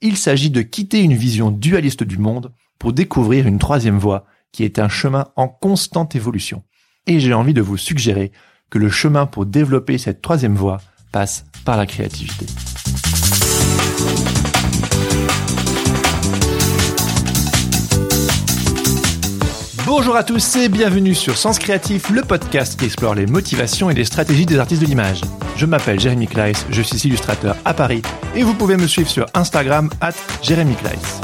Il s'agit de quitter une vision dualiste du monde pour découvrir une troisième voie qui est un chemin en constante évolution. Et j'ai envie de vous suggérer que le chemin pour développer cette troisième voie passe par la créativité. Bonjour à tous et bienvenue sur Sens Créatif, le podcast qui explore les motivations et les stratégies des artistes de l'image. Je m'appelle Jérémy Kleiss, je suis illustrateur à Paris et vous pouvez me suivre sur Instagram at Jérémy Kleiss.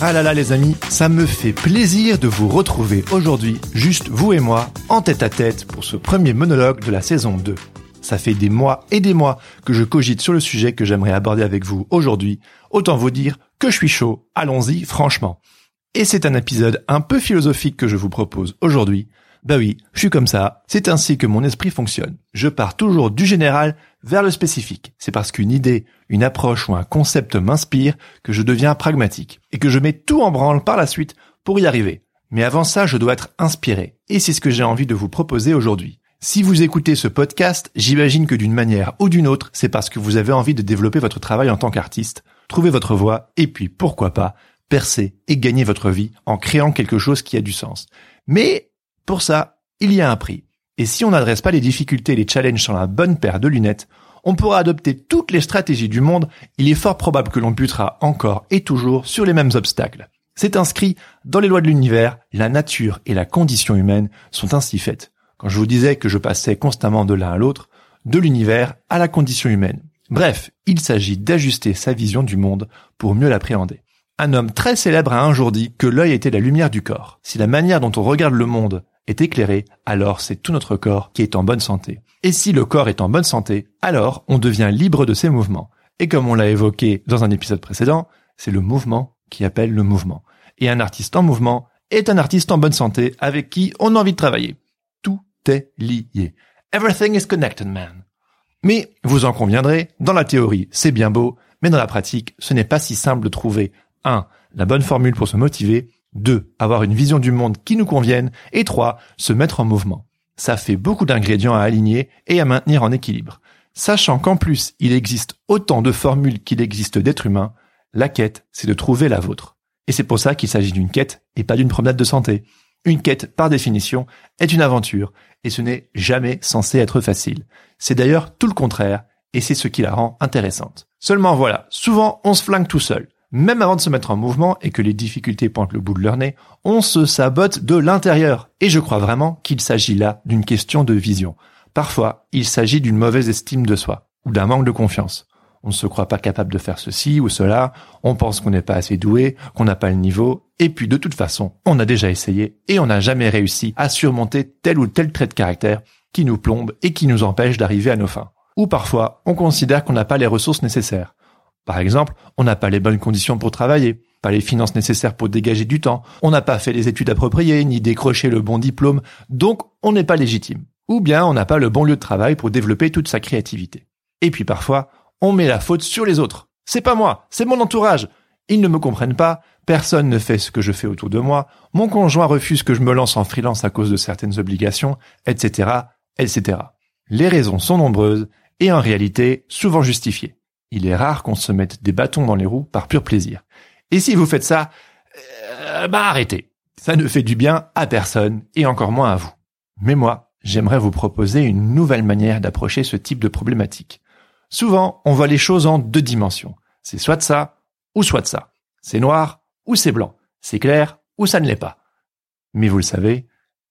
Ah là là les amis, ça me fait plaisir de vous retrouver aujourd'hui, juste vous et moi, en tête à tête pour ce premier monologue de la saison 2. Ça fait des mois et des mois que je cogite sur le sujet que j'aimerais aborder avec vous aujourd'hui. Autant vous dire que je suis chaud. Allons-y, franchement. Et c'est un épisode un peu philosophique que je vous propose aujourd'hui. Bah oui, je suis comme ça, c'est ainsi que mon esprit fonctionne. Je pars toujours du général vers le spécifique. C'est parce qu'une idée, une approche ou un concept m'inspire que je deviens pragmatique et que je mets tout en branle par la suite pour y arriver. Mais avant ça, je dois être inspiré. Et c'est ce que j'ai envie de vous proposer aujourd'hui. Si vous écoutez ce podcast, j'imagine que d'une manière ou d'une autre, c'est parce que vous avez envie de développer votre travail en tant qu'artiste, trouver votre voie et puis pourquoi pas percer et gagner votre vie en créant quelque chose qui a du sens. Mais pour ça, il y a un prix. Et si on n'adresse pas les difficultés et les challenges sans la bonne paire de lunettes, on pourra adopter toutes les stratégies du monde, il est fort probable que l'on butera encore et toujours sur les mêmes obstacles. C'est inscrit dans les lois de l'univers, la nature et la condition humaine sont ainsi faites. Quand je vous disais que je passais constamment de l'un à l'autre, de l'univers à la condition humaine. Bref, il s'agit d'ajuster sa vision du monde pour mieux l'appréhender. Un homme très célèbre a un jour dit que l'œil était la lumière du corps. Si la manière dont on regarde le monde est éclairée, alors c'est tout notre corps qui est en bonne santé. Et si le corps est en bonne santé, alors on devient libre de ses mouvements. Et comme on l'a évoqué dans un épisode précédent, c'est le mouvement qui appelle le mouvement. Et un artiste en mouvement est un artiste en bonne santé avec qui on a envie de travailler. Tout est lié. Everything is connected, man. Mais vous en conviendrez, dans la théorie, c'est bien beau, mais dans la pratique, ce n'est pas si simple de trouver 1. La bonne formule pour se motiver. 2. Avoir une vision du monde qui nous convienne. Et 3. Se mettre en mouvement. Ça fait beaucoup d'ingrédients à aligner et à maintenir en équilibre. Sachant qu'en plus, il existe autant de formules qu'il existe d'êtres humains, la quête, c'est de trouver la vôtre. Et c'est pour ça qu'il s'agit d'une quête et pas d'une promenade de santé. Une quête, par définition, est une aventure, et ce n'est jamais censé être facile. C'est d'ailleurs tout le contraire, et c'est ce qui la rend intéressante. Seulement voilà, souvent on se flingue tout seul. Même avant de se mettre en mouvement et que les difficultés pointent le bout de leur nez, on se sabote de l'intérieur. Et je crois vraiment qu'il s'agit là d'une question de vision. Parfois, il s'agit d'une mauvaise estime de soi ou d'un manque de confiance. On ne se croit pas capable de faire ceci ou cela, on pense qu'on n'est pas assez doué, qu'on n'a pas le niveau, et puis de toute façon, on a déjà essayé et on n'a jamais réussi à surmonter tel ou tel trait de caractère qui nous plombe et qui nous empêche d'arriver à nos fins. Ou parfois, on considère qu'on n'a pas les ressources nécessaires. Par exemple, on n'a pas les bonnes conditions pour travailler, pas les finances nécessaires pour dégager du temps, on n'a pas fait les études appropriées, ni décroché le bon diplôme, donc on n'est pas légitime. Ou bien on n'a pas le bon lieu de travail pour développer toute sa créativité. Et puis parfois, on met la faute sur les autres. C'est pas moi, c'est mon entourage. Ils ne me comprennent pas, personne ne fait ce que je fais autour de moi, mon conjoint refuse que je me lance en freelance à cause de certaines obligations, etc., etc. Les raisons sont nombreuses et en réalité souvent justifiées il est rare qu'on se mette des bâtons dans les roues par pur plaisir. Et si vous faites ça, euh, bah arrêtez. Ça ne fait du bien à personne et encore moins à vous. Mais moi, j'aimerais vous proposer une nouvelle manière d'approcher ce type de problématique. Souvent, on voit les choses en deux dimensions. C'est soit de ça ou soit de ça. C'est noir ou c'est blanc. C'est clair ou ça ne l'est pas. Mais vous le savez,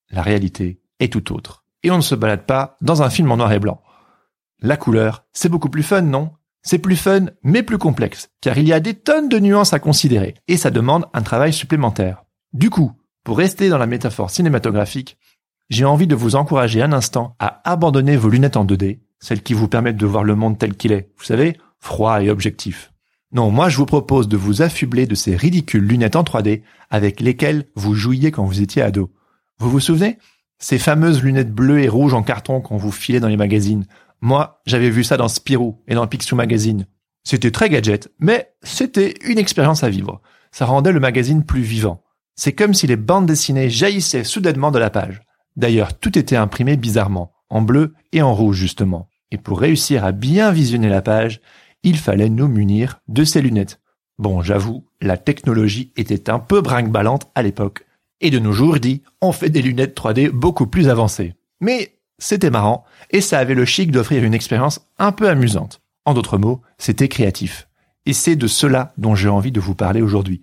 la réalité est tout autre. Et on ne se balade pas dans un film en noir et blanc. La couleur, c'est beaucoup plus fun, non? C'est plus fun, mais plus complexe, car il y a des tonnes de nuances à considérer, et ça demande un travail supplémentaire. Du coup, pour rester dans la métaphore cinématographique, j'ai envie de vous encourager un instant à abandonner vos lunettes en 2D, celles qui vous permettent de voir le monde tel qu'il est, vous savez, froid et objectif. Non, moi je vous propose de vous affubler de ces ridicules lunettes en 3D avec lesquelles vous jouiez quand vous étiez ado. Vous vous souvenez? Ces fameuses lunettes bleues et rouges en carton qu'on vous filait dans les magazines. Moi, j'avais vu ça dans Spirou et dans Picsou Magazine. C'était très gadget, mais c'était une expérience à vivre. Ça rendait le magazine plus vivant. C'est comme si les bandes dessinées jaillissaient soudainement de la page. D'ailleurs, tout était imprimé bizarrement, en bleu et en rouge justement. Et pour réussir à bien visionner la page, il fallait nous munir de ces lunettes. Bon, j'avoue, la technologie était un peu brinque-ballante à l'époque. Et de nos jours, dit, on fait des lunettes 3D beaucoup plus avancées. Mais c'était marrant, et ça avait le chic d'offrir une expérience un peu amusante. En d'autres mots, c'était créatif. Et c'est de cela dont j'ai envie de vous parler aujourd'hui.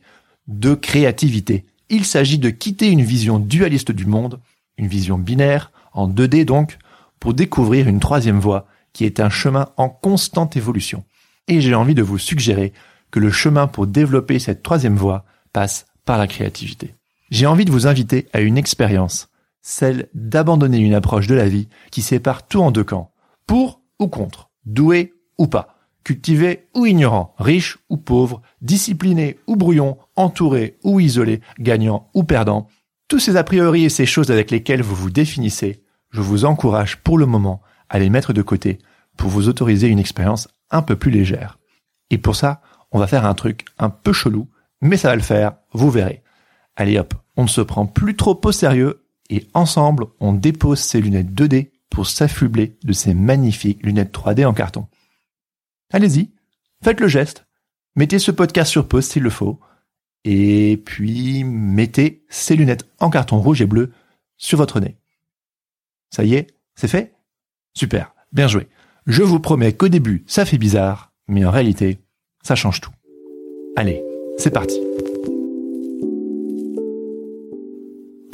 De créativité. Il s'agit de quitter une vision dualiste du monde, une vision binaire, en 2D donc, pour découvrir une troisième voie, qui est un chemin en constante évolution. Et j'ai envie de vous suggérer que le chemin pour développer cette troisième voie passe par la créativité. J'ai envie de vous inviter à une expérience, celle d'abandonner une approche de la vie qui sépare tout en deux camps, pour ou contre, doué ou pas, cultivé ou ignorant, riche ou pauvre, discipliné ou brouillon, entouré ou isolé, gagnant ou perdant, tous ces a priori et ces choses avec lesquelles vous vous définissez, je vous encourage pour le moment à les mettre de côté pour vous autoriser une expérience un peu plus légère. Et pour ça, on va faire un truc un peu chelou, mais ça va le faire, vous verrez. Allez hop, on ne se prend plus trop au sérieux et ensemble, on dépose ces lunettes 2D pour s'affubler de ces magnifiques lunettes 3D en carton. Allez-y, faites le geste, mettez ce podcast sur pause s'il le faut, et puis mettez ces lunettes en carton rouge et bleu sur votre nez. Ça y est, c'est fait? Super, bien joué. Je vous promets qu'au début, ça fait bizarre, mais en réalité, ça change tout. Allez, c'est parti.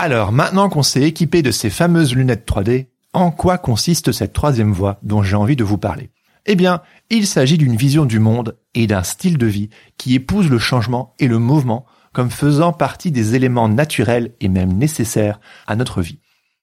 Alors, maintenant qu'on s'est équipé de ces fameuses lunettes 3D, en quoi consiste cette troisième voie dont j'ai envie de vous parler? Eh bien, il s'agit d'une vision du monde et d'un style de vie qui épouse le changement et le mouvement comme faisant partie des éléments naturels et même nécessaires à notre vie.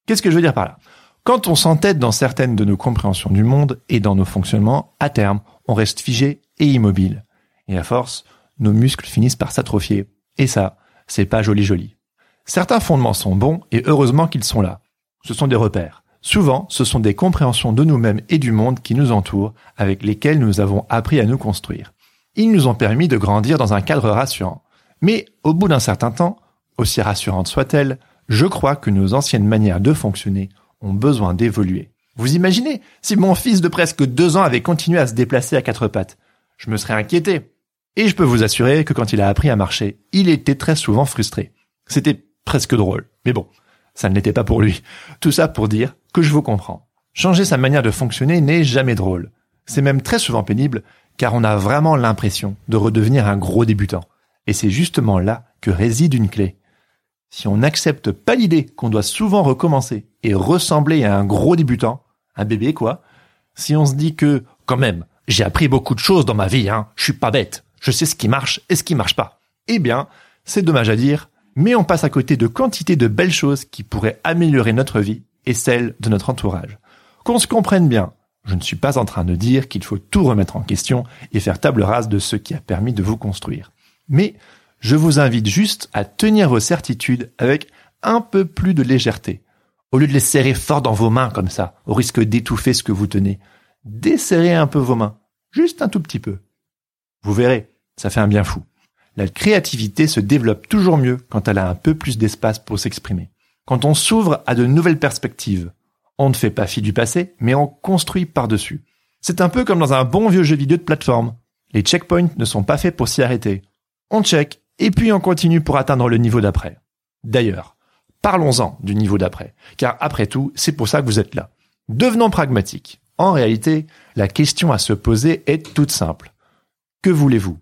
Qu'est-ce que je veux dire par là? Quand on s'entête dans certaines de nos compréhensions du monde et dans nos fonctionnements, à terme, on reste figé et immobile. Et à force, nos muscles finissent par s'atrophier. Et ça, c'est pas joli joli. Certains fondements sont bons et heureusement qu'ils sont là. Ce sont des repères. Souvent, ce sont des compréhensions de nous-mêmes et du monde qui nous entoure, avec lesquels nous avons appris à nous construire. Ils nous ont permis de grandir dans un cadre rassurant. Mais au bout d'un certain temps, aussi rassurante soit-elle, je crois que nos anciennes manières de fonctionner ont besoin d'évoluer. Vous imaginez si mon fils de presque deux ans avait continué à se déplacer à quatre pattes Je me serais inquiété. Et je peux vous assurer que quand il a appris à marcher, il était très souvent frustré. C'était presque drôle. Mais bon, ça ne l'était pas pour lui. Tout ça pour dire que je vous comprends. Changer sa manière de fonctionner n'est jamais drôle. C'est même très souvent pénible car on a vraiment l'impression de redevenir un gros débutant. Et c'est justement là que réside une clé. Si on n'accepte pas l'idée qu'on doit souvent recommencer et ressembler à un gros débutant, un bébé quoi, si on se dit que, quand même, j'ai appris beaucoup de choses dans ma vie, hein, je suis pas bête, je sais ce qui marche et ce qui marche pas, eh bien, c'est dommage à dire, mais on passe à côté de quantité de belles choses qui pourraient améliorer notre vie et celle de notre entourage. Qu'on se comprenne bien, je ne suis pas en train de dire qu'il faut tout remettre en question et faire table rase de ce qui a permis de vous construire. Mais je vous invite juste à tenir vos certitudes avec un peu plus de légèreté. Au lieu de les serrer fort dans vos mains comme ça, au risque d'étouffer ce que vous tenez, desserrez un peu vos mains, juste un tout petit peu. Vous verrez, ça fait un bien fou. La créativité se développe toujours mieux quand elle a un peu plus d'espace pour s'exprimer. Quand on s'ouvre à de nouvelles perspectives, on ne fait pas fi du passé, mais on construit par-dessus. C'est un peu comme dans un bon vieux jeu vidéo de plateforme. Les checkpoints ne sont pas faits pour s'y arrêter. On check, et puis on continue pour atteindre le niveau d'après. D'ailleurs, parlons-en du niveau d'après, car après tout, c'est pour ça que vous êtes là. Devenons pragmatiques. En réalité, la question à se poser est toute simple. Que voulez-vous?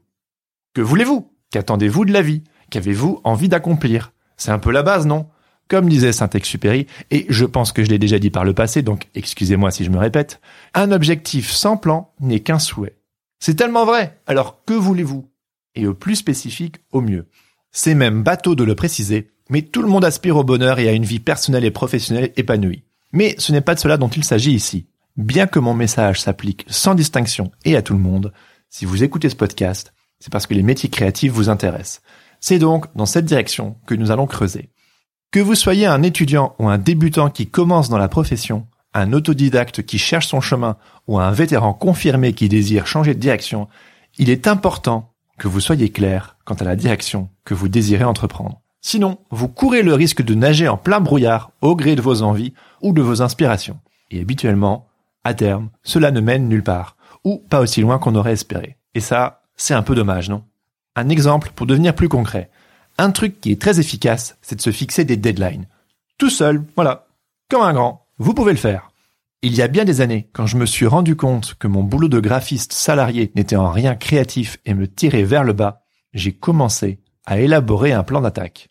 Que voulez-vous? Qu'attendez-vous de la vie? Qu'avez-vous envie d'accomplir? C'est un peu la base, non? Comme disait Saint-Exupéry, et je pense que je l'ai déjà dit par le passé, donc excusez-moi si je me répète, un objectif sans plan n'est qu'un souhait. C'est tellement vrai, alors que voulez-vous? Et au plus spécifique, au mieux. C'est même bateau de le préciser, mais tout le monde aspire au bonheur et à une vie personnelle et professionnelle épanouie. Mais ce n'est pas de cela dont il s'agit ici. Bien que mon message s'applique sans distinction et à tout le monde, si vous écoutez ce podcast, c'est parce que les métiers créatifs vous intéressent. C'est donc dans cette direction que nous allons creuser. Que vous soyez un étudiant ou un débutant qui commence dans la profession, un autodidacte qui cherche son chemin ou un vétéran confirmé qui désire changer de direction, il est important que vous soyez clair quant à la direction que vous désirez entreprendre. Sinon, vous courez le risque de nager en plein brouillard au gré de vos envies ou de vos inspirations. Et habituellement, à terme, cela ne mène nulle part, ou pas aussi loin qu'on aurait espéré. Et ça, c'est un peu dommage, non? Un exemple pour devenir plus concret. Un truc qui est très efficace, c'est de se fixer des deadlines. Tout seul, voilà, comme un grand, vous pouvez le faire. Il y a bien des années, quand je me suis rendu compte que mon boulot de graphiste salarié n'était en rien créatif et me tirait vers le bas, j'ai commencé à élaborer un plan d'attaque.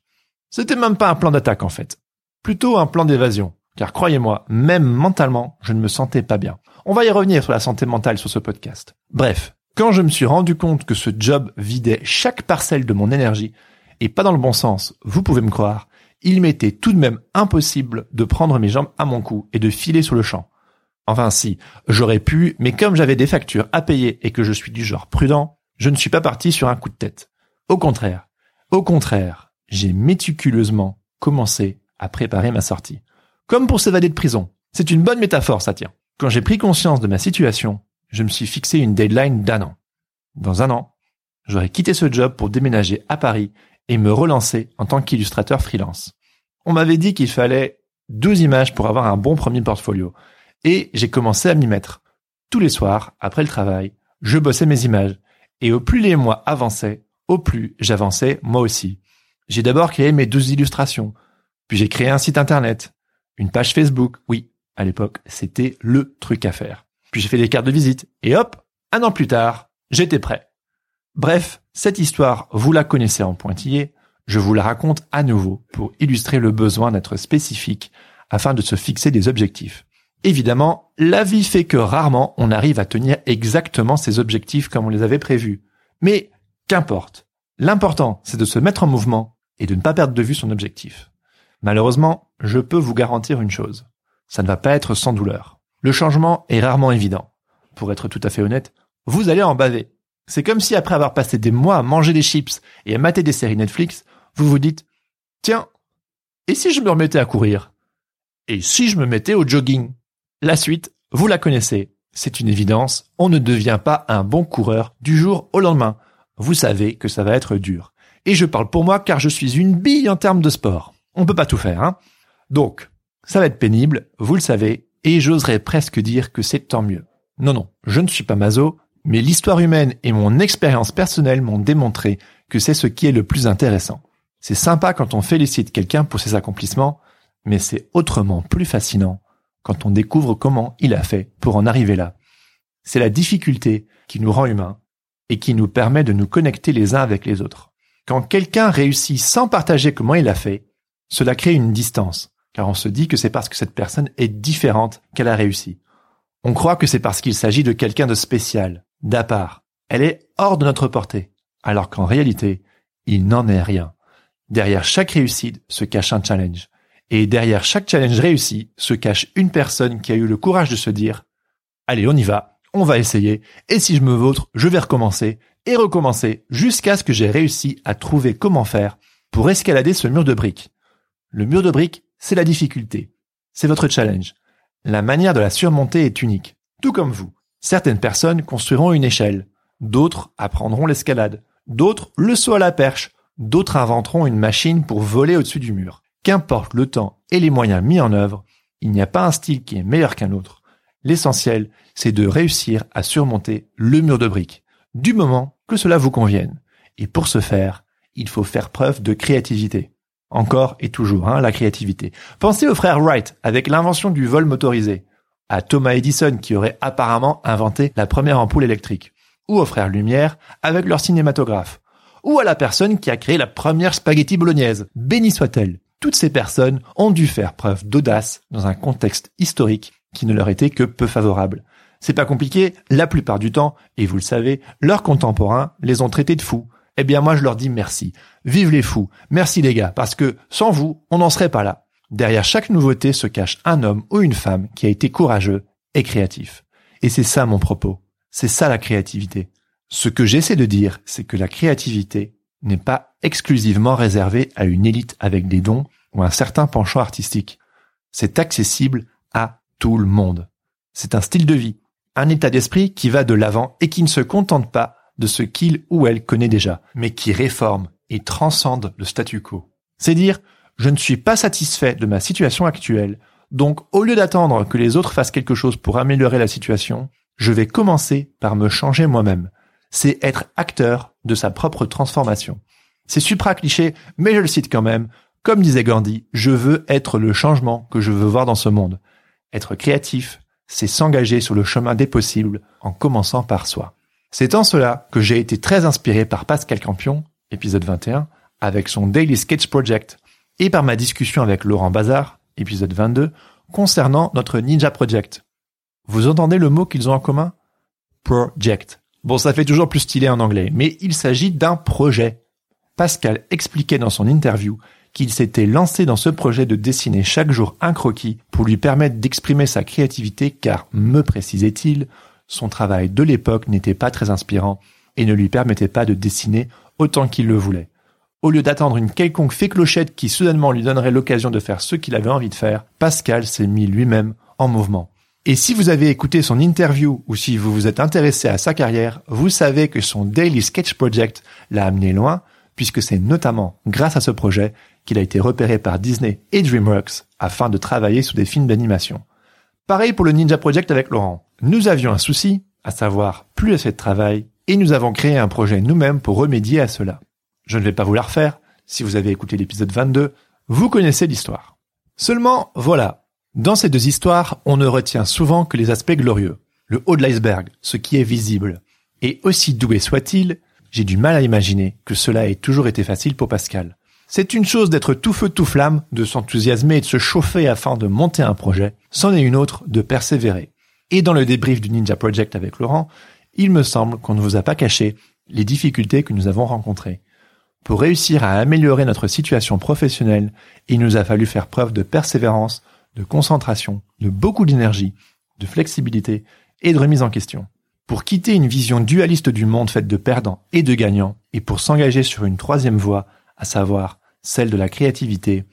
C'était même pas un plan d'attaque en fait, plutôt un plan d'évasion, car croyez-moi, même mentalement, je ne me sentais pas bien. On va y revenir sur la santé mentale sur ce podcast. Bref, quand je me suis rendu compte que ce job vidait chaque parcelle de mon énergie, et pas dans le bon sens, vous pouvez me croire, il m'était tout de même impossible de prendre mes jambes à mon cou et de filer sur le champ. Enfin si, j'aurais pu, mais comme j'avais des factures à payer et que je suis du genre prudent, je ne suis pas parti sur un coup de tête. Au contraire, au contraire, j'ai méticuleusement commencé à préparer ma sortie. Comme pour s'évader de prison. C'est une bonne métaphore, ça tient. Quand j'ai pris conscience de ma situation, je me suis fixé une deadline d'un an. Dans un an, j'aurais quitté ce job pour déménager à Paris et me relancer en tant qu'illustrateur freelance. On m'avait dit qu'il fallait deux images pour avoir un bon premier portfolio. Et j'ai commencé à m'y mettre. Tous les soirs, après le travail, je bossais mes images. Et au plus les mois avançaient, au plus j'avançais moi aussi. J'ai d'abord créé mes douze illustrations, puis j'ai créé un site internet, une page Facebook, oui, à l'époque, c'était le truc à faire. Puis j'ai fait des cartes de visite, et hop, un an plus tard, j'étais prêt. Bref, cette histoire, vous la connaissez en pointillé, je vous la raconte à nouveau pour illustrer le besoin d'être spécifique afin de se fixer des objectifs. Évidemment, la vie fait que rarement on arrive à tenir exactement ces objectifs comme on les avait prévus. Mais qu'importe. L'important, c'est de se mettre en mouvement et de ne pas perdre de vue son objectif. Malheureusement, je peux vous garantir une chose. Ça ne va pas être sans douleur. Le changement est rarement évident. Pour être tout à fait honnête, vous allez en baver. C'est comme si après avoir passé des mois à manger des chips et à mater des séries Netflix, vous vous dites, tiens, et si je me remettais à courir? Et si je me mettais au jogging? La suite, vous la connaissez. C'est une évidence, on ne devient pas un bon coureur du jour au lendemain. Vous savez que ça va être dur. Et je parle pour moi car je suis une bille en termes de sport. On peut pas tout faire, hein? Donc, ça va être pénible, vous le savez, et j'oserais presque dire que c'est tant mieux. Non, non, je ne suis pas maso, mais l'histoire humaine et mon expérience personnelle m'ont démontré que c'est ce qui est le plus intéressant. C'est sympa quand on félicite quelqu'un pour ses accomplissements, mais c'est autrement plus fascinant quand on découvre comment il a fait pour en arriver là. C'est la difficulté qui nous rend humains et qui nous permet de nous connecter les uns avec les autres. Quand quelqu'un réussit sans partager comment il a fait, cela crée une distance, car on se dit que c'est parce que cette personne est différente qu'elle a réussi. On croit que c'est parce qu'il s'agit de quelqu'un de spécial, d'à part. Elle est hors de notre portée, alors qu'en réalité, il n'en est rien. Derrière chaque réussite se cache un challenge. Et derrière chaque challenge réussi se cache une personne qui a eu le courage de se dire Allez, on y va, on va essayer, et si je me vautre, je vais recommencer, et recommencer, jusqu'à ce que j'ai réussi à trouver comment faire pour escalader ce mur de briques. Le mur de briques, c'est la difficulté. C'est votre challenge. La manière de la surmonter est unique. Tout comme vous. Certaines personnes construiront une échelle. D'autres apprendront l'escalade. D'autres le saut à la perche. D'autres inventeront une machine pour voler au-dessus du mur. Qu'importe le temps et les moyens mis en œuvre, il n'y a pas un style qui est meilleur qu'un autre. L'essentiel, c'est de réussir à surmonter le mur de briques, du moment que cela vous convienne. Et pour ce faire, il faut faire preuve de créativité. Encore et toujours, hein, la créativité. Pensez aux frères Wright avec l'invention du vol motorisé, à Thomas Edison qui aurait apparemment inventé la première ampoule électrique, ou aux frères Lumière avec leur cinématographe, ou à la personne qui a créé la première spaghetti bolognaise, béni soit-elle. Toutes ces personnes ont dû faire preuve d'audace dans un contexte historique qui ne leur était que peu favorable. C'est pas compliqué, la plupart du temps, et vous le savez, leurs contemporains les ont traités de fous, eh bien moi je leur dis merci. Vive les fous. Merci les gars, parce que sans vous, on n'en serait pas là. Derrière chaque nouveauté se cache un homme ou une femme qui a été courageux et créatif. Et c'est ça mon propos. C'est ça la créativité. Ce que j'essaie de dire, c'est que la créativité n'est pas exclusivement réservée à une élite avec des dons ou un certain penchant artistique. C'est accessible à tout le monde. C'est un style de vie, un état d'esprit qui va de l'avant et qui ne se contente pas de ce qu'il ou elle connaît déjà, mais qui réforme et transcende le statu quo. C'est dire, je ne suis pas satisfait de ma situation actuelle, donc au lieu d'attendre que les autres fassent quelque chose pour améliorer la situation, je vais commencer par me changer moi-même. C'est être acteur de sa propre transformation. C'est supra cliché, mais je le cite quand même. Comme disait Gandhi, je veux être le changement que je veux voir dans ce monde. Être créatif, c'est s'engager sur le chemin des possibles en commençant par soi. C'est en cela que j'ai été très inspiré par Pascal Campion, épisode 21, avec son Daily Sketch Project, et par ma discussion avec Laurent Bazar, épisode 22, concernant notre Ninja Project. Vous entendez le mot qu'ils ont en commun? Project. Bon, ça fait toujours plus stylé en anglais, mais il s'agit d'un projet. Pascal expliquait dans son interview qu'il s'était lancé dans ce projet de dessiner chaque jour un croquis pour lui permettre d'exprimer sa créativité car, me précisait-il, son travail de l'époque n'était pas très inspirant et ne lui permettait pas de dessiner autant qu'il le voulait. Au lieu d'attendre une quelconque fée clochette qui soudainement lui donnerait l'occasion de faire ce qu'il avait envie de faire, Pascal s'est mis lui-même en mouvement. Et si vous avez écouté son interview ou si vous vous êtes intéressé à sa carrière, vous savez que son Daily Sketch Project l'a amené loin, puisque c'est notamment grâce à ce projet qu'il a été repéré par Disney et DreamWorks afin de travailler sous des films d'animation. Pareil pour le Ninja Project avec Laurent. Nous avions un souci, à savoir plus assez de travail, et nous avons créé un projet nous-mêmes pour remédier à cela. Je ne vais pas vous la refaire, si vous avez écouté l'épisode 22, vous connaissez l'histoire. Seulement, voilà, dans ces deux histoires, on ne retient souvent que les aspects glorieux, le haut de l'iceberg, ce qui est visible. Et aussi doué soit-il, j'ai du mal à imaginer que cela ait toujours été facile pour Pascal. C'est une chose d'être tout feu tout flamme, de s'enthousiasmer et de se chauffer afin de monter un projet, c'en est une autre de persévérer. Et dans le débrief du Ninja Project avec Laurent, il me semble qu'on ne vous a pas caché les difficultés que nous avons rencontrées. Pour réussir à améliorer notre situation professionnelle, il nous a fallu faire preuve de persévérance, de concentration, de beaucoup d'énergie, de flexibilité et de remise en question. Pour quitter une vision dualiste du monde faite de perdants et de gagnants, et pour s'engager sur une troisième voie, à savoir celle de la créativité,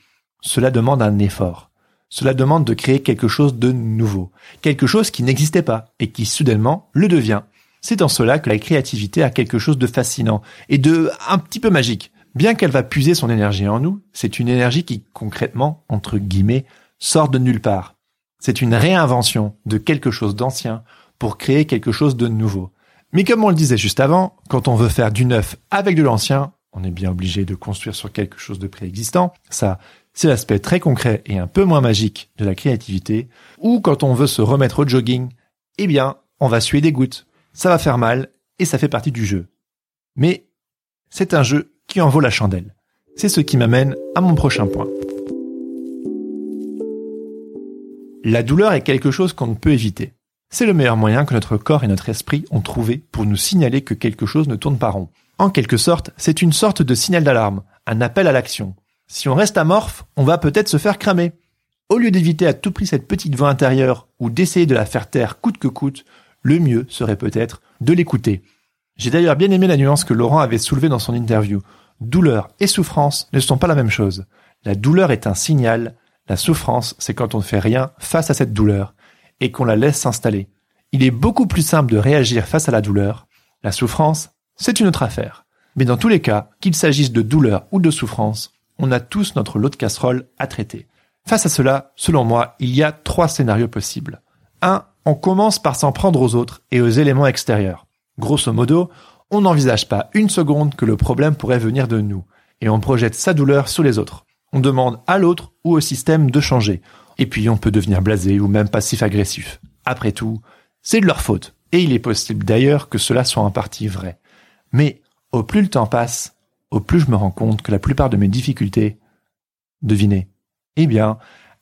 cela demande un effort. Cela demande de créer quelque chose de nouveau, quelque chose qui n'existait pas et qui soudainement le devient. C'est en cela que la créativité a quelque chose de fascinant et de un petit peu magique. Bien qu'elle va puiser son énergie en nous, c'est une énergie qui concrètement, entre guillemets, sort de nulle part. C'est une réinvention de quelque chose d'ancien pour créer quelque chose de nouveau. Mais comme on le disait juste avant, quand on veut faire du neuf avec de l'ancien, on est bien obligé de construire sur quelque chose de préexistant. Ça, c'est l'aspect très concret et un peu moins magique de la créativité. Ou quand on veut se remettre au jogging, eh bien, on va suer des gouttes. Ça va faire mal et ça fait partie du jeu. Mais c'est un jeu qui en vaut la chandelle. C'est ce qui m'amène à mon prochain point. La douleur est quelque chose qu'on ne peut éviter. C'est le meilleur moyen que notre corps et notre esprit ont trouvé pour nous signaler que quelque chose ne tourne pas rond. En quelque sorte, c'est une sorte de signal d'alarme, un appel à l'action. Si on reste amorphe, on va peut-être se faire cramer. Au lieu d'éviter à tout prix cette petite voix intérieure ou d'essayer de la faire taire coûte que coûte, le mieux serait peut-être de l'écouter. J'ai d'ailleurs bien aimé la nuance que Laurent avait soulevée dans son interview. Douleur et souffrance ne sont pas la même chose. La douleur est un signal, la souffrance c'est quand on ne fait rien face à cette douleur et qu'on la laisse s'installer. Il est beaucoup plus simple de réagir face à la douleur. La souffrance, c'est une autre affaire. Mais dans tous les cas, qu'il s'agisse de douleur ou de souffrance, on a tous notre lot de casserole à traiter. Face à cela, selon moi, il y a trois scénarios possibles. 1. On commence par s'en prendre aux autres et aux éléments extérieurs. Grosso modo, on n'envisage pas une seconde que le problème pourrait venir de nous, et on projette sa douleur sur les autres. On demande à l'autre ou au système de changer. Et puis on peut devenir blasé ou même passif-agressif. Après tout, c'est de leur faute. Et il est possible d'ailleurs que cela soit en partie vrai. Mais au plus le temps passe, au plus je me rends compte que la plupart de mes difficultés, devinez, eh bien,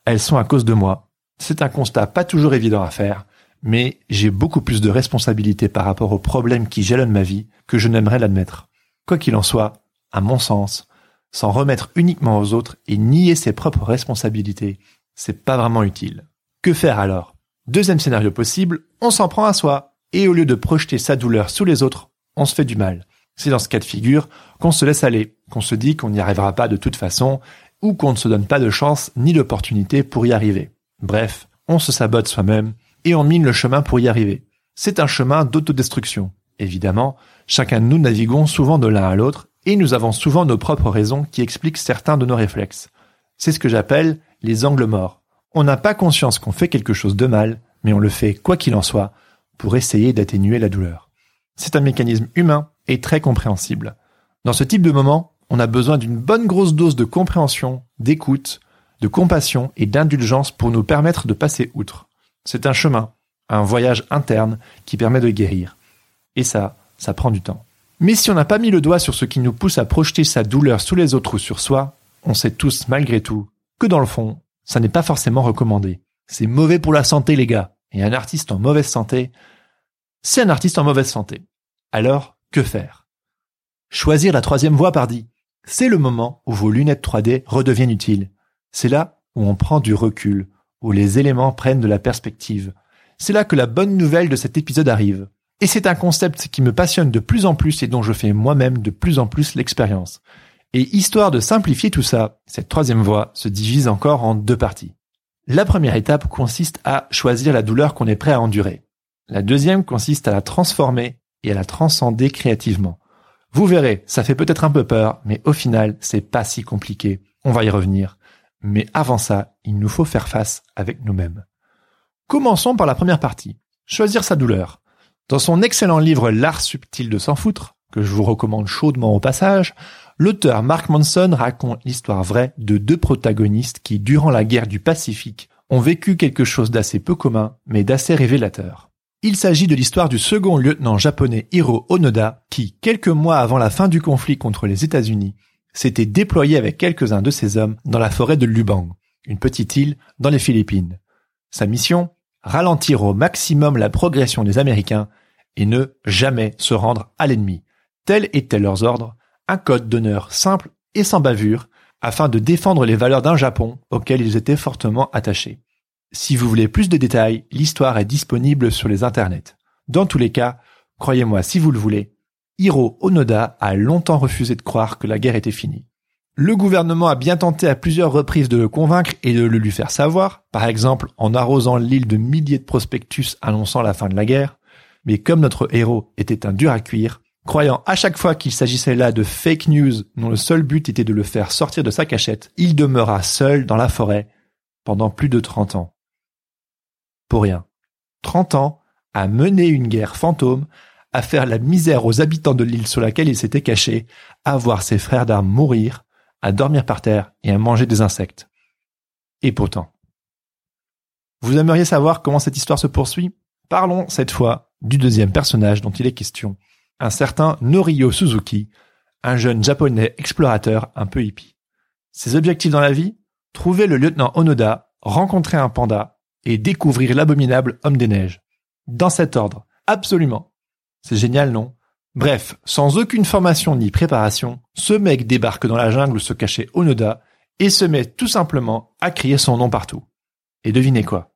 elles sont à cause de moi. C'est un constat pas toujours évident à faire, mais j'ai beaucoup plus de responsabilités par rapport aux problèmes qui jalonnent ma vie que je n'aimerais l'admettre. Quoi qu'il en soit, à mon sens, s'en remettre uniquement aux autres et nier ses propres responsabilités, c'est pas vraiment utile. Que faire alors? Deuxième scénario possible, on s'en prend à soi, et au lieu de projeter sa douleur sous les autres, on se fait du mal. C'est dans ce cas de figure qu'on se laisse aller, qu'on se dit qu'on n'y arrivera pas de toute façon, ou qu'on ne se donne pas de chance ni d'opportunité pour y arriver. Bref, on se sabote soi-même, et on mine le chemin pour y arriver. C'est un chemin d'autodestruction. Évidemment, chacun de nous naviguons souvent de l'un à l'autre, et nous avons souvent nos propres raisons qui expliquent certains de nos réflexes. C'est ce que j'appelle les angles morts. On n'a pas conscience qu'on fait quelque chose de mal, mais on le fait quoi qu'il en soit pour essayer d'atténuer la douleur. C'est un mécanisme humain et très compréhensible. Dans ce type de moment, on a besoin d'une bonne grosse dose de compréhension, d'écoute, de compassion et d'indulgence pour nous permettre de passer outre. C'est un chemin, un voyage interne qui permet de guérir. Et ça, ça prend du temps. Mais si on n'a pas mis le doigt sur ce qui nous pousse à projeter sa douleur sous les autres ou sur soi, on sait tous, malgré tout, que dans le fond, ça n'est pas forcément recommandé. C'est mauvais pour la santé, les gars. Et un artiste en mauvaise santé, c'est un artiste en mauvaise santé. Alors, que faire? Choisir la troisième voie, pardi. C'est le moment où vos lunettes 3D redeviennent utiles. C'est là où on prend du recul, où les éléments prennent de la perspective. C'est là que la bonne nouvelle de cet épisode arrive. Et c'est un concept qui me passionne de plus en plus et dont je fais moi-même de plus en plus l'expérience. Et histoire de simplifier tout ça, cette troisième voie se divise encore en deux parties. La première étape consiste à choisir la douleur qu'on est prêt à endurer. La deuxième consiste à la transformer et à la transcender créativement. Vous verrez, ça fait peut-être un peu peur, mais au final, c'est pas si compliqué. On va y revenir. Mais avant ça, il nous faut faire face avec nous-mêmes. Commençons par la première partie. Choisir sa douleur. Dans son excellent livre L'art subtil de s'en foutre, que je vous recommande chaudement au passage, l'auteur Mark Manson raconte l'histoire vraie de deux protagonistes qui, durant la guerre du Pacifique, ont vécu quelque chose d'assez peu commun, mais d'assez révélateur. Il s'agit de l'histoire du second lieutenant japonais Hiro Onoda, qui, quelques mois avant la fin du conflit contre les États-Unis, s'était déployé avec quelques-uns de ses hommes dans la forêt de Lubang, une petite île dans les Philippines. Sa mission ralentir au maximum la progression des Américains et ne jamais se rendre à l'ennemi. Tels étaient leurs ordres, un code d'honneur simple et sans bavure, afin de défendre les valeurs d'un Japon auquel ils étaient fortement attachés. Si vous voulez plus de détails, l'histoire est disponible sur les internets. Dans tous les cas, croyez-moi si vous le voulez, Hiro Onoda a longtemps refusé de croire que la guerre était finie. Le gouvernement a bien tenté à plusieurs reprises de le convaincre et de le lui faire savoir, par exemple en arrosant l'île de milliers de prospectus annonçant la fin de la guerre, mais comme notre héros était un dur à cuire, croyant à chaque fois qu'il s'agissait là de fake news dont le seul but était de le faire sortir de sa cachette, il demeura seul dans la forêt pendant plus de 30 ans. Pour rien. 30 ans à mener une guerre fantôme, à faire la misère aux habitants de l'île sur laquelle il s'était caché, à voir ses frères d'armes mourir, à dormir par terre et à manger des insectes. Et pourtant. Vous aimeriez savoir comment cette histoire se poursuit? Parlons cette fois du deuxième personnage dont il est question, un certain Norio Suzuki, un jeune japonais explorateur un peu hippie. Ses objectifs dans la vie? Trouver le lieutenant Onoda, rencontrer un panda et découvrir l'abominable homme des neiges. Dans cet ordre, absolument. C'est génial, non? Bref, sans aucune formation ni préparation, ce mec débarque dans la jungle où se cachait Onoda et se met tout simplement à crier son nom partout. Et devinez quoi?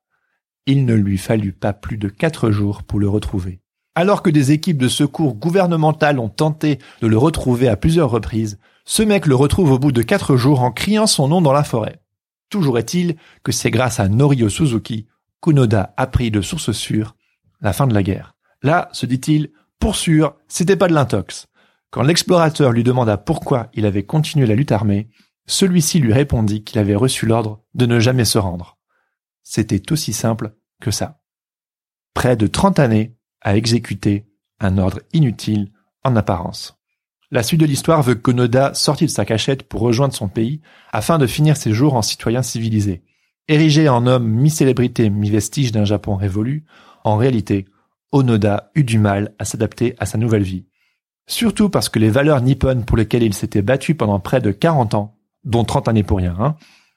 Il ne lui fallut pas plus de quatre jours pour le retrouver. Alors que des équipes de secours gouvernementales ont tenté de le retrouver à plusieurs reprises, ce mec le retrouve au bout de quatre jours en criant son nom dans la forêt. Toujours est-il que c'est grâce à Norio Suzuki qu'Onoda a pris de source sûre la fin de la guerre. Là, se dit-il, pour sûr, c'était pas de l'intox. Quand l'explorateur lui demanda pourquoi il avait continué la lutte armée, celui-ci lui répondit qu'il avait reçu l'ordre de ne jamais se rendre. C'était aussi simple que ça. Près de 30 années à exécuter un ordre inutile en apparence. La suite de l'histoire veut qu'Onoda sortit de sa cachette pour rejoindre son pays afin de finir ses jours en citoyen civilisé. Érigé en homme mi-célébrité, mi-vestige d'un Japon révolu, en réalité, Onoda eut du mal à s'adapter à sa nouvelle vie. Surtout parce que les valeurs nippones pour lesquelles il s'était battu pendant près de 40 ans, dont 30 années pour rien, hein,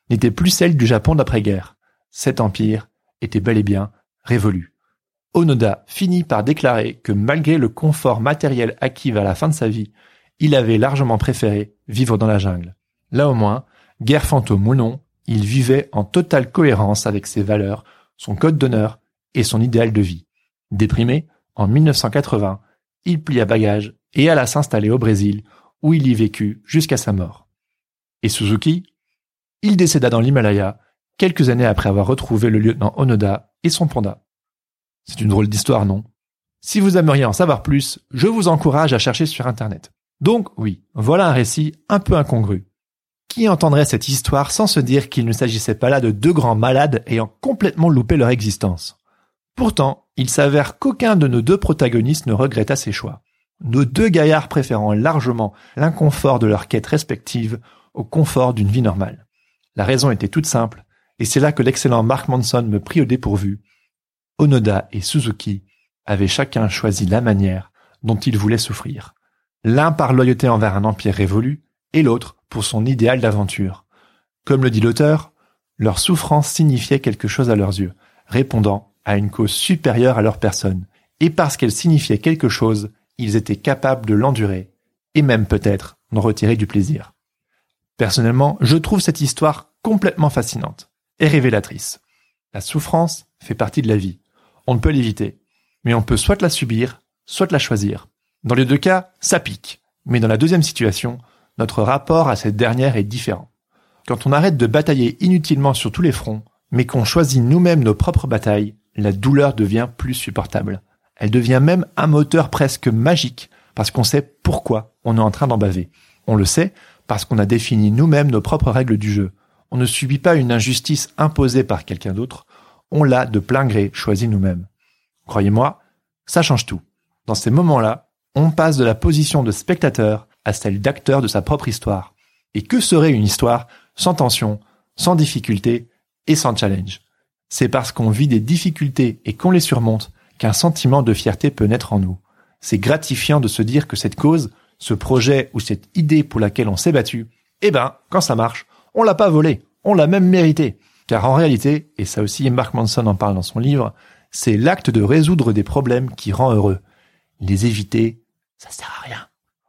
n'étaient plus celles du Japon d'après-guerre. Cet empire était bel et bien révolu. Onoda finit par déclarer que malgré le confort matériel acquis à la fin de sa vie il avait largement préféré vivre dans la jungle. Là au moins, guerre fantôme ou non, il vivait en totale cohérence avec ses valeurs, son code d'honneur et son idéal de vie. Déprimé, en 1980, il plia bagage et alla s'installer au Brésil, où il y vécut jusqu'à sa mort. Et Suzuki Il décéda dans l'Himalaya, quelques années après avoir retrouvé le lieutenant Onoda et son panda. C'est une drôle d'histoire, non? Si vous aimeriez en savoir plus, je vous encourage à chercher sur Internet. Donc oui, voilà un récit un peu incongru. Qui entendrait cette histoire sans se dire qu'il ne s'agissait pas là de deux grands malades ayant complètement loupé leur existence? Pourtant, il s'avère qu'aucun de nos deux protagonistes ne regretta ses choix. Nos deux gaillards préférant largement l'inconfort de leur quête respective au confort d'une vie normale. La raison était toute simple, et c'est là que l'excellent Mark Manson me prit au dépourvu. Onoda et Suzuki avaient chacun choisi la manière dont ils voulaient souffrir. L'un par loyauté envers un empire révolu, et l'autre pour son idéal d'aventure. Comme le dit l'auteur, leur souffrance signifiait quelque chose à leurs yeux, répondant à une cause supérieure à leur personne, et parce qu'elle signifiait quelque chose, ils étaient capables de l'endurer, et même peut-être d'en retirer du plaisir. Personnellement, je trouve cette histoire complètement fascinante et révélatrice. La souffrance fait partie de la vie. On ne peut l'éviter, mais on peut soit la subir, soit la choisir. Dans les deux cas, ça pique, mais dans la deuxième situation, notre rapport à cette dernière est différent. Quand on arrête de batailler inutilement sur tous les fronts, mais qu'on choisit nous-mêmes nos propres batailles, la douleur devient plus supportable. Elle devient même un moteur presque magique parce qu'on sait pourquoi on est en train d'en baver. On le sait parce qu'on a défini nous-mêmes nos propres règles du jeu. On ne subit pas une injustice imposée par quelqu'un d'autre, on l'a de plein gré choisi nous-mêmes. Croyez-moi, ça change tout. Dans ces moments-là, on passe de la position de spectateur à celle d'acteur de sa propre histoire. Et que serait une histoire sans tension, sans difficulté et sans challenge? C'est parce qu'on vit des difficultés et qu'on les surmonte qu'un sentiment de fierté peut naître en nous. C'est gratifiant de se dire que cette cause, ce projet ou cette idée pour laquelle on s'est battu, eh ben, quand ça marche, on l'a pas volé, on l'a même mérité. Car en réalité, et ça aussi Mark Manson en parle dans son livre, c'est l'acte de résoudre des problèmes qui rend heureux. Les éviter, ça sert à rien.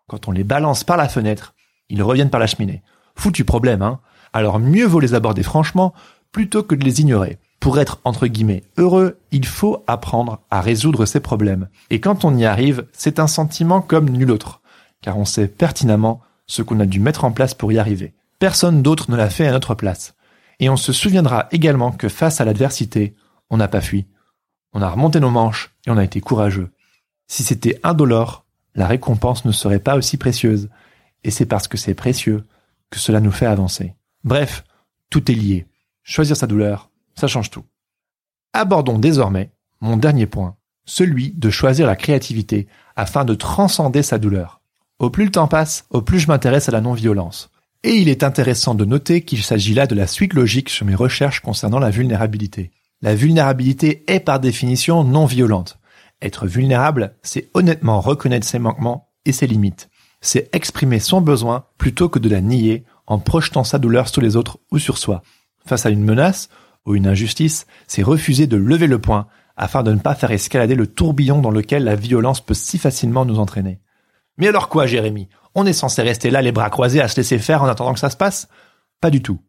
Quand on les balance par la fenêtre, ils reviennent par la cheminée. Foutu problème, hein. Alors mieux vaut les aborder franchement plutôt que de les ignorer. Pour être entre guillemets heureux, il faut apprendre à résoudre ces problèmes. Et quand on y arrive, c'est un sentiment comme nul autre, car on sait pertinemment ce qu'on a dû mettre en place pour y arriver. Personne d'autre ne l'a fait à notre place. Et on se souviendra également que face à l'adversité, on n'a pas fui. On a remonté nos manches et on a été courageux. Si c'était indolore, la récompense ne serait pas aussi précieuse. Et c'est parce que c'est précieux que cela nous fait avancer. Bref, tout est lié. Choisir sa douleur, ça change tout. Abordons désormais mon dernier point, celui de choisir la créativité afin de transcender sa douleur. Au plus le temps passe, au plus je m'intéresse à la non-violence. Et il est intéressant de noter qu'il s'agit là de la suite logique sur mes recherches concernant la vulnérabilité. La vulnérabilité est par définition non violente. Être vulnérable, c'est honnêtement reconnaître ses manquements et ses limites. C'est exprimer son besoin plutôt que de la nier en projetant sa douleur sur les autres ou sur soi. Face à une menace ou une injustice, c'est refuser de lever le poing afin de ne pas faire escalader le tourbillon dans lequel la violence peut si facilement nous entraîner. Mais alors quoi, Jérémy? On est censé rester là les bras croisés à se laisser faire en attendant que ça se passe? Pas du tout.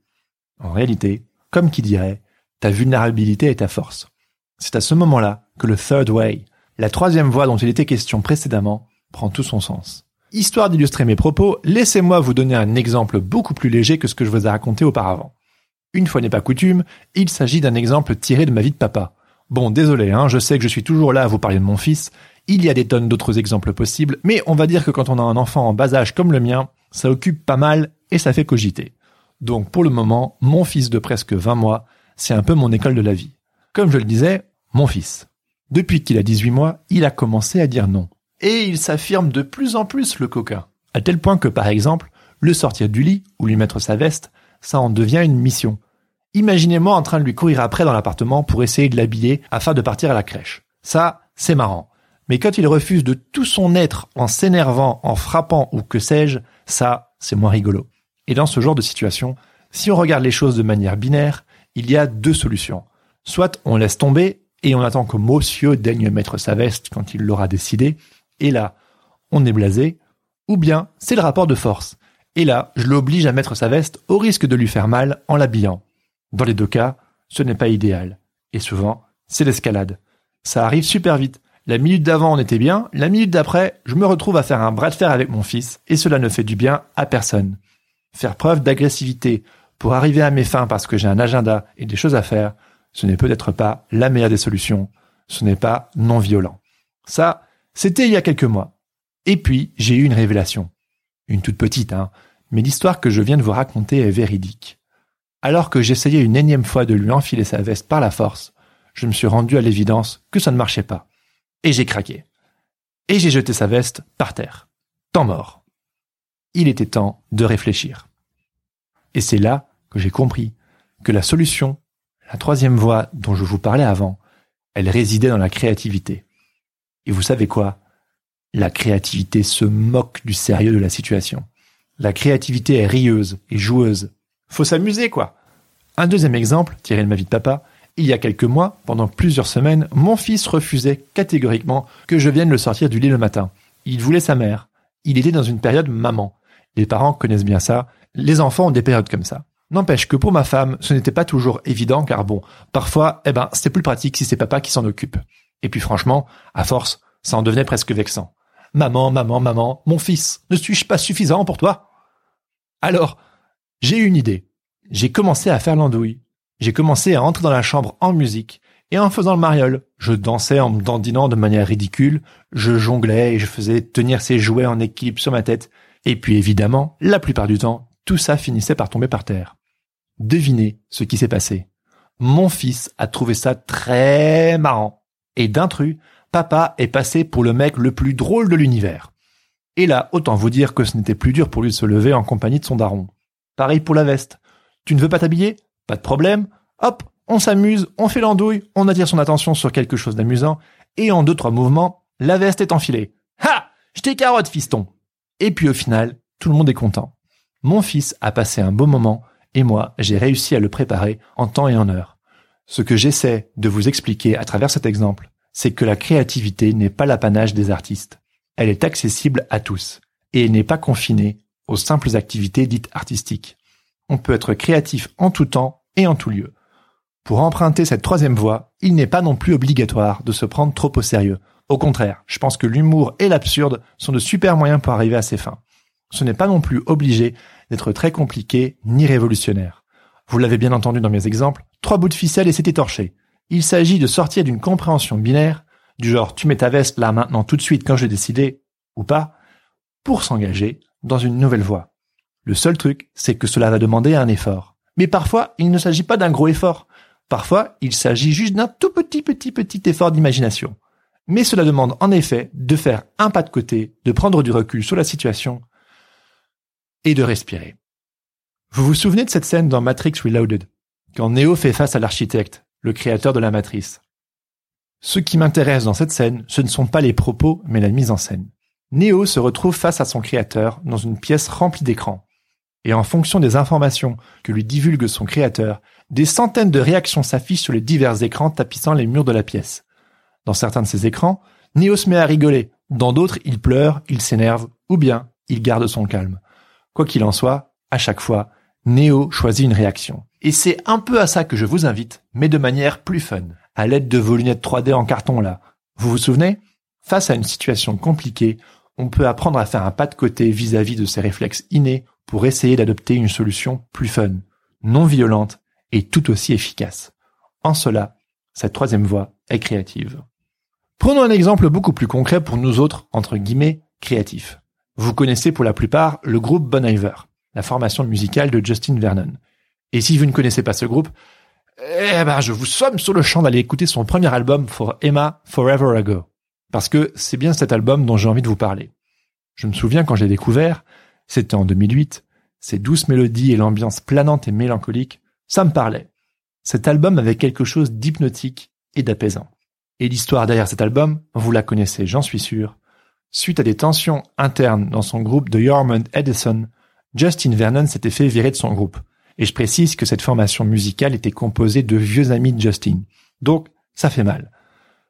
En réalité, comme qui dirait, ta vulnérabilité est ta force. C'est à ce moment-là que le third way, la troisième voie dont il était question précédemment, prend tout son sens. Histoire d'illustrer mes propos, laissez-moi vous donner un exemple beaucoup plus léger que ce que je vous ai raconté auparavant. Une fois n'est pas coutume, il s'agit d'un exemple tiré de ma vie de papa. Bon, désolé, hein, je sais que je suis toujours là à vous parler de mon fils, il y a des tonnes d'autres exemples possibles, mais on va dire que quand on a un enfant en bas âge comme le mien, ça occupe pas mal et ça fait cogiter. Donc pour le moment, mon fils de presque 20 mois, c'est un peu mon école de la vie. Comme je le disais, mon fils. Depuis qu'il a 18 mois, il a commencé à dire non. Et il s'affirme de plus en plus le coquin. À tel point que, par exemple, le sortir du lit ou lui mettre sa veste, ça en devient une mission. Imaginez-moi en train de lui courir après dans l'appartement pour essayer de l'habiller afin de partir à la crèche. Ça, c'est marrant. Mais quand il refuse de tout son être en s'énervant, en frappant ou que sais-je, ça, c'est moins rigolo. Et dans ce genre de situation, si on regarde les choses de manière binaire, il y a deux solutions. Soit on laisse tomber et on attend que monsieur daigne mettre sa veste quand il l'aura décidé, et là, on est blasé, ou bien c'est le rapport de force. Et là, je l'oblige à mettre sa veste au risque de lui faire mal en l'habillant. Dans les deux cas, ce n'est pas idéal. Et souvent, c'est l'escalade. Ça arrive super vite. La minute d'avant, on était bien. La minute d'après, je me retrouve à faire un bras de fer avec mon fils et cela ne fait du bien à personne. Faire preuve d'agressivité pour arriver à mes fins parce que j'ai un agenda et des choses à faire, ce n'est peut-être pas la meilleure des solutions. Ce n'est pas non violent. Ça, c'était il y a quelques mois. Et puis, j'ai eu une révélation. Une toute petite, hein. Mais l'histoire que je viens de vous raconter est véridique. Alors que j'essayais une énième fois de lui enfiler sa veste par la force, je me suis rendu à l'évidence que ça ne marchait pas. Et j'ai craqué. Et j'ai jeté sa veste par terre. Temps mort. Il était temps de réfléchir. Et c'est là que j'ai compris que la solution, la troisième voie dont je vous parlais avant, elle résidait dans la créativité. Et vous savez quoi? La créativité se moque du sérieux de la situation. La créativité est rieuse et joueuse. Faut s'amuser, quoi. Un deuxième exemple, tiré de ma vie de papa, il y a quelques mois, pendant plusieurs semaines, mon fils refusait catégoriquement que je vienne le sortir du lit le matin. Il voulait sa mère. Il était dans une période maman. Les parents connaissent bien ça. Les enfants ont des périodes comme ça. N'empêche que pour ma femme, ce n'était pas toujours évident car bon, parfois, eh ben, c'est plus pratique si c'est papa qui s'en occupe. Et puis franchement, à force, ça en devenait presque vexant. Maman, maman, maman, mon fils, ne suis-je pas suffisant pour toi? Alors, j'ai eu une idée. J'ai commencé à faire l'andouille. J'ai commencé à entrer dans la chambre en musique et en faisant le mariole. Je dansais en me dandinant de manière ridicule, je jonglais et je faisais tenir ses jouets en équilibre sur ma tête. Et puis évidemment, la plupart du temps, tout ça finissait par tomber par terre. Devinez ce qui s'est passé. Mon fils a trouvé ça très marrant. Et d'intrus, papa est passé pour le mec le plus drôle de l'univers. Et là, autant vous dire que ce n'était plus dur pour lui de se lever en compagnie de son daron. Pareil pour la veste. Tu ne veux pas t'habiller? Pas de problème. Hop, on s'amuse, on fait l'andouille, on attire son attention sur quelque chose d'amusant, et en deux, trois mouvements, la veste est enfilée. Ha! Je carotte, fiston! Et puis au final, tout le monde est content. Mon fils a passé un beau moment, et moi, j'ai réussi à le préparer en temps et en heure. Ce que j'essaie de vous expliquer à travers cet exemple, c'est que la créativité n'est pas l'apanage des artistes. Elle est accessible à tous, et n'est pas confinée aux simples activités dites artistiques. On peut être créatif en tout temps et en tout lieu. Pour emprunter cette troisième voie, il n'est pas non plus obligatoire de se prendre trop au sérieux. Au contraire, je pense que l'humour et l'absurde sont de super moyens pour arriver à ses fins. Ce n'est pas non plus obligé d'être très compliqué ni révolutionnaire. Vous l'avez bien entendu dans mes exemples, trois bouts de ficelle et c'est étorché. Il s'agit de sortir d'une compréhension binaire, du genre tu mets ta veste là maintenant tout de suite quand j'ai décidé, ou pas, pour s'engager dans une nouvelle voie. Le seul truc, c'est que cela va demander un effort. Mais parfois, il ne s'agit pas d'un gros effort. Parfois, il s'agit juste d'un tout petit, petit, petit effort d'imagination. Mais cela demande en effet de faire un pas de côté, de prendre du recul sur la situation et de respirer. Vous vous souvenez de cette scène dans Matrix Reloaded, quand Neo fait face à l'architecte, le créateur de la matrice? Ce qui m'intéresse dans cette scène, ce ne sont pas les propos, mais la mise en scène. Neo se retrouve face à son créateur dans une pièce remplie d'écrans et en fonction des informations que lui divulgue son créateur, des centaines de réactions s'affichent sur les divers écrans tapissant les murs de la pièce. Dans certains de ces écrans, Neo se met à rigoler, dans d'autres il pleure, il s'énerve, ou bien il garde son calme. Quoi qu'il en soit, à chaque fois, Neo choisit une réaction. Et c'est un peu à ça que je vous invite, mais de manière plus fun, à l'aide de vos lunettes 3D en carton là. Vous vous souvenez? Face à une situation compliquée, on peut apprendre à faire un pas de côté vis-à-vis -vis de ses réflexes innés pour essayer d'adopter une solution plus fun, non violente et tout aussi efficace. En cela, cette troisième voie est créative. Prenons un exemple beaucoup plus concret pour nous autres, entre guillemets, créatifs. Vous connaissez pour la plupart le groupe Bon Iver, la formation musicale de Justin Vernon. Et si vous ne connaissez pas ce groupe, eh ben, je vous somme sur le champ d'aller écouter son premier album For Emma Forever Ago. Parce que c'est bien cet album dont j'ai envie de vous parler. Je me souviens quand j'ai découvert, c'était en 2008. Ces douces mélodies et l'ambiance planante et mélancolique, ça me parlait. Cet album avait quelque chose d'hypnotique et d'apaisant. Et l'histoire derrière cet album, vous la connaissez, j'en suis sûr. Suite à des tensions internes dans son groupe de Yormond Edison, Justin Vernon s'était fait virer de son groupe. Et je précise que cette formation musicale était composée de vieux amis de Justin. Donc, ça fait mal.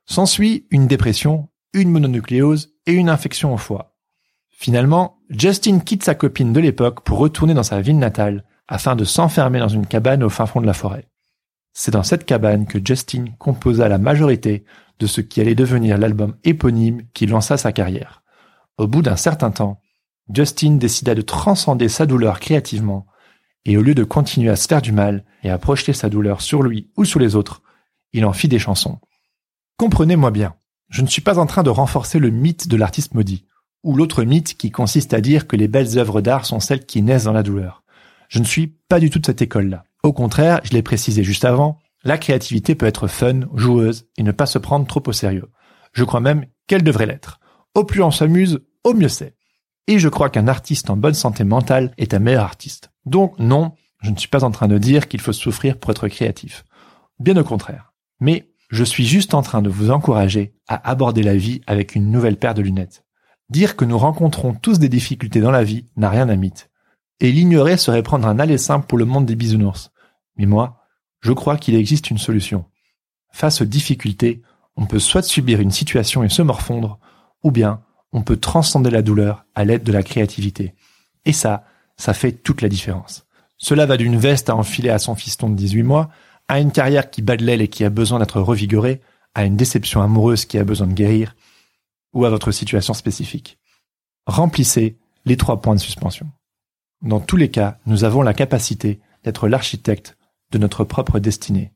S'ensuit une dépression, une mononucléose et une infection au foie. Finalement, Justin quitte sa copine de l'époque pour retourner dans sa ville natale afin de s'enfermer dans une cabane au fin fond de la forêt. C'est dans cette cabane que Justin composa la majorité de ce qui allait devenir l'album éponyme qui lança sa carrière. Au bout d'un certain temps, Justin décida de transcender sa douleur créativement, et au lieu de continuer à se faire du mal et à projeter sa douleur sur lui ou sur les autres, il en fit des chansons. Comprenez-moi bien, je ne suis pas en train de renforcer le mythe de l'artiste maudit, ou l'autre mythe qui consiste à dire que les belles œuvres d'art sont celles qui naissent dans la douleur. Je ne suis pas du tout de cette école-là. Au contraire, je l'ai précisé juste avant, la créativité peut être fun, joueuse, et ne pas se prendre trop au sérieux. Je crois même qu'elle devrait l'être. Au plus on s'amuse, au mieux c'est. Et je crois qu'un artiste en bonne santé mentale est un meilleur artiste. Donc non, je ne suis pas en train de dire qu'il faut souffrir pour être créatif. Bien au contraire. Mais je suis juste en train de vous encourager à aborder la vie avec une nouvelle paire de lunettes. Dire que nous rencontrons tous des difficultés dans la vie n'a rien à mythe. Et l'ignorer serait prendre un aller simple pour le monde des bisounours. Mais moi, je crois qu'il existe une solution. Face aux difficultés, on peut soit subir une situation et se morfondre, ou bien on peut transcender la douleur à l'aide de la créativité. Et ça, ça fait toute la différence. Cela va d'une veste à enfiler à son fiston de 18 mois, à une carrière qui bat de l'aile et qui a besoin d'être revigorée, à une déception amoureuse qui a besoin de guérir, ou à votre situation spécifique. Remplissez les trois points de suspension. Dans tous les cas, nous avons la capacité d'être l'architecte de notre propre destinée.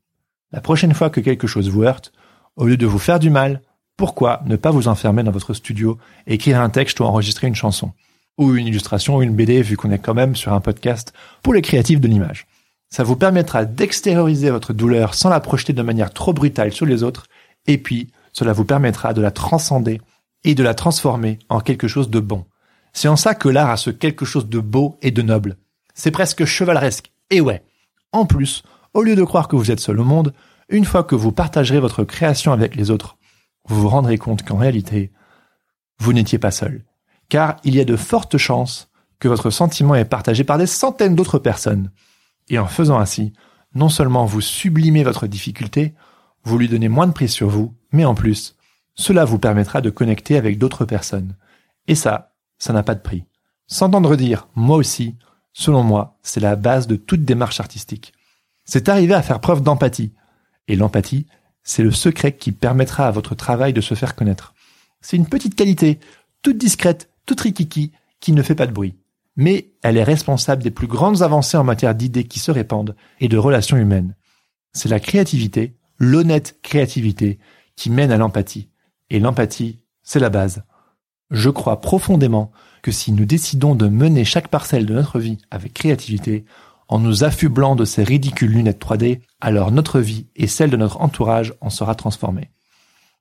La prochaine fois que quelque chose vous heurte, au lieu de vous faire du mal, pourquoi ne pas vous enfermer dans votre studio écrire un texte ou enregistrer une chanson Ou une illustration ou une BD vu qu'on est quand même sur un podcast pour les créatifs de l'image. Ça vous permettra d'extérioriser votre douleur sans la projeter de manière trop brutale sur les autres et puis cela vous permettra de la transcender et de la transformer en quelque chose de bon. C'est en ça que l'art a ce quelque chose de beau et de noble. C'est presque chevaleresque. Et ouais. En plus, au lieu de croire que vous êtes seul au monde, une fois que vous partagerez votre création avec les autres, vous vous rendrez compte qu'en réalité, vous n'étiez pas seul. Car il y a de fortes chances que votre sentiment est partagé par des centaines d'autres personnes. Et en faisant ainsi, non seulement vous sublimez votre difficulté, vous lui donnez moins de prise sur vous, mais en plus, cela vous permettra de connecter avec d'autres personnes. Et ça, ça n'a pas de prix. S'entendre dire moi aussi, selon moi, c'est la base de toute démarche artistique. C'est arriver à faire preuve d'empathie. Et l'empathie, c'est le secret qui permettra à votre travail de se faire connaître. C'est une petite qualité, toute discrète, toute rikiki, qui ne fait pas de bruit. Mais elle est responsable des plus grandes avancées en matière d'idées qui se répandent et de relations humaines. C'est la créativité, l'honnête créativité, qui mène à l'empathie. Et l'empathie, c'est la base. Je crois profondément que si nous décidons de mener chaque parcelle de notre vie avec créativité, en nous affublant de ces ridicules lunettes 3D, alors notre vie et celle de notre entourage en sera transformée.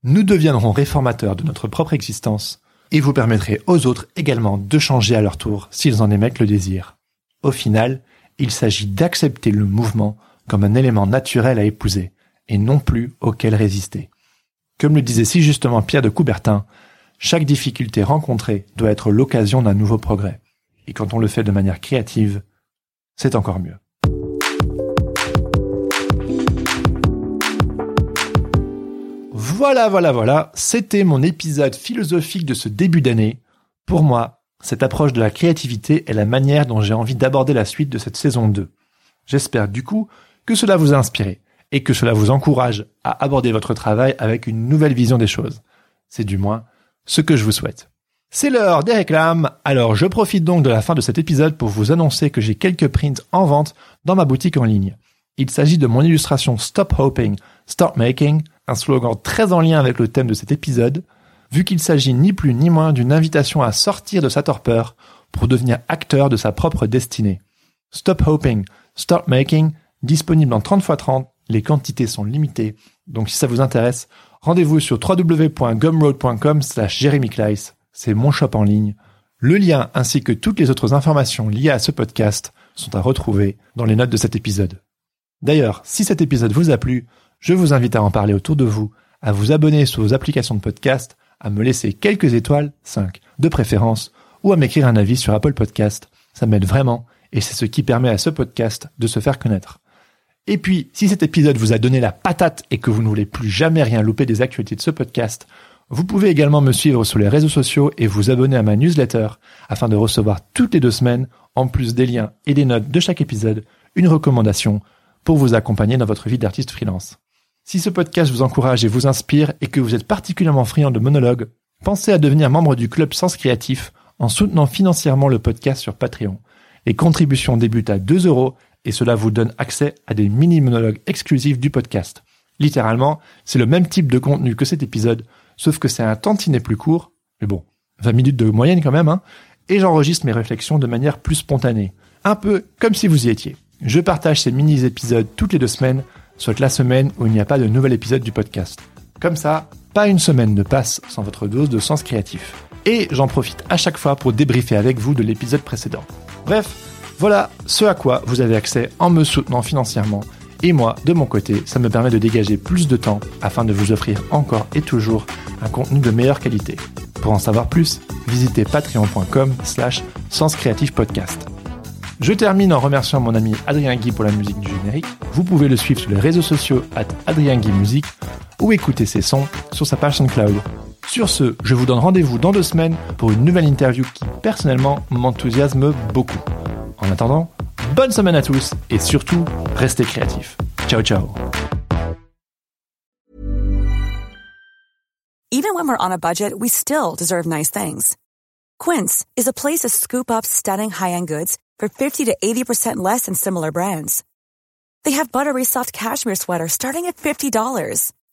Nous deviendrons réformateurs de notre propre existence et vous permettrez aux autres également de changer à leur tour s'ils en émettent le désir. Au final, il s'agit d'accepter le mouvement comme un élément naturel à épouser et non plus auquel résister. Comme le disait si justement Pierre de Coubertin, chaque difficulté rencontrée doit être l'occasion d'un nouveau progrès. Et quand on le fait de manière créative, c'est encore mieux. Voilà, voilà, voilà, c'était mon épisode philosophique de ce début d'année. Pour moi, cette approche de la créativité est la manière dont j'ai envie d'aborder la suite de cette saison 2. J'espère du coup que cela vous a inspiré et que cela vous encourage à aborder votre travail avec une nouvelle vision des choses. C'est du moins ce que je vous souhaite. C'est l'heure des réclames, alors je profite donc de la fin de cet épisode pour vous annoncer que j'ai quelques prints en vente dans ma boutique en ligne. Il s'agit de mon illustration Stop Hoping, Start Making, un slogan très en lien avec le thème de cet épisode, vu qu'il s'agit ni plus ni moins d'une invitation à sortir de sa torpeur pour devenir acteur de sa propre destinée. Stop Hoping, Start Making, disponible en 30 x 30 les quantités sont limitées. Donc si ça vous intéresse, rendez-vous sur www.gumroad.com slash C'est mon shop en ligne. Le lien ainsi que toutes les autres informations liées à ce podcast sont à retrouver dans les notes de cet épisode. D'ailleurs, si cet épisode vous a plu, je vous invite à en parler autour de vous, à vous abonner sur vos applications de podcast, à me laisser quelques étoiles, 5 de préférence, ou à m'écrire un avis sur Apple Podcast. Ça m'aide vraiment et c'est ce qui permet à ce podcast de se faire connaître. Et puis, si cet épisode vous a donné la patate et que vous ne voulez plus jamais rien louper des actualités de ce podcast, Vous pouvez également me suivre sur les réseaux sociaux et vous abonner à ma newsletter afin de recevoir toutes les deux semaines, en plus des liens et des notes de chaque épisode, une recommandation pour vous accompagner dans votre vie d'artiste freelance. Si ce podcast vous encourage et vous inspire et que vous êtes particulièrement friand de monologues, pensez à devenir membre du club Sens Créatif en soutenant financièrement le podcast sur Patreon. Les contributions débutent à 2 euros et cela vous donne accès à des mini-monologues exclusifs du podcast. Littéralement, c'est le même type de contenu que cet épisode, sauf que c'est un tantinet plus court, mais bon, 20 minutes de moyenne quand même, hein, et j'enregistre mes réflexions de manière plus spontanée. Un peu comme si vous y étiez. Je partage ces mini-épisodes toutes les deux semaines, soit la semaine où il n'y a pas de nouvel épisode du podcast. Comme ça, pas une semaine ne passe sans votre dose de sens créatif. Et j'en profite à chaque fois pour débriefer avec vous de l'épisode précédent. Bref, voilà ce à quoi vous avez accès en me soutenant financièrement et moi, de mon côté, ça me permet de dégager plus de temps afin de vous offrir encore et toujours un contenu de meilleure qualité. Pour en savoir plus, visitez patreon.com slash podcast. Je termine en remerciant mon ami Adrien Guy pour la musique du générique. Vous pouvez le suivre sur les réseaux sociaux at Adrien Guy Musique ou écouter ses sons sur sa page SoundCloud. Sur ce, je vous donne rendez-vous dans deux semaines pour une nouvelle interview qui personnellement m'enthousiasme beaucoup. En attendant, bonne semaine à tous et surtout, restez créatifs. Ciao ciao. Even when we're on a budget, we still deserve nice things. Quince is a place to scoop up stunning high-end goods for 50 to 80% less than similar brands. They have buttery soft cashmere sweaters starting at $50,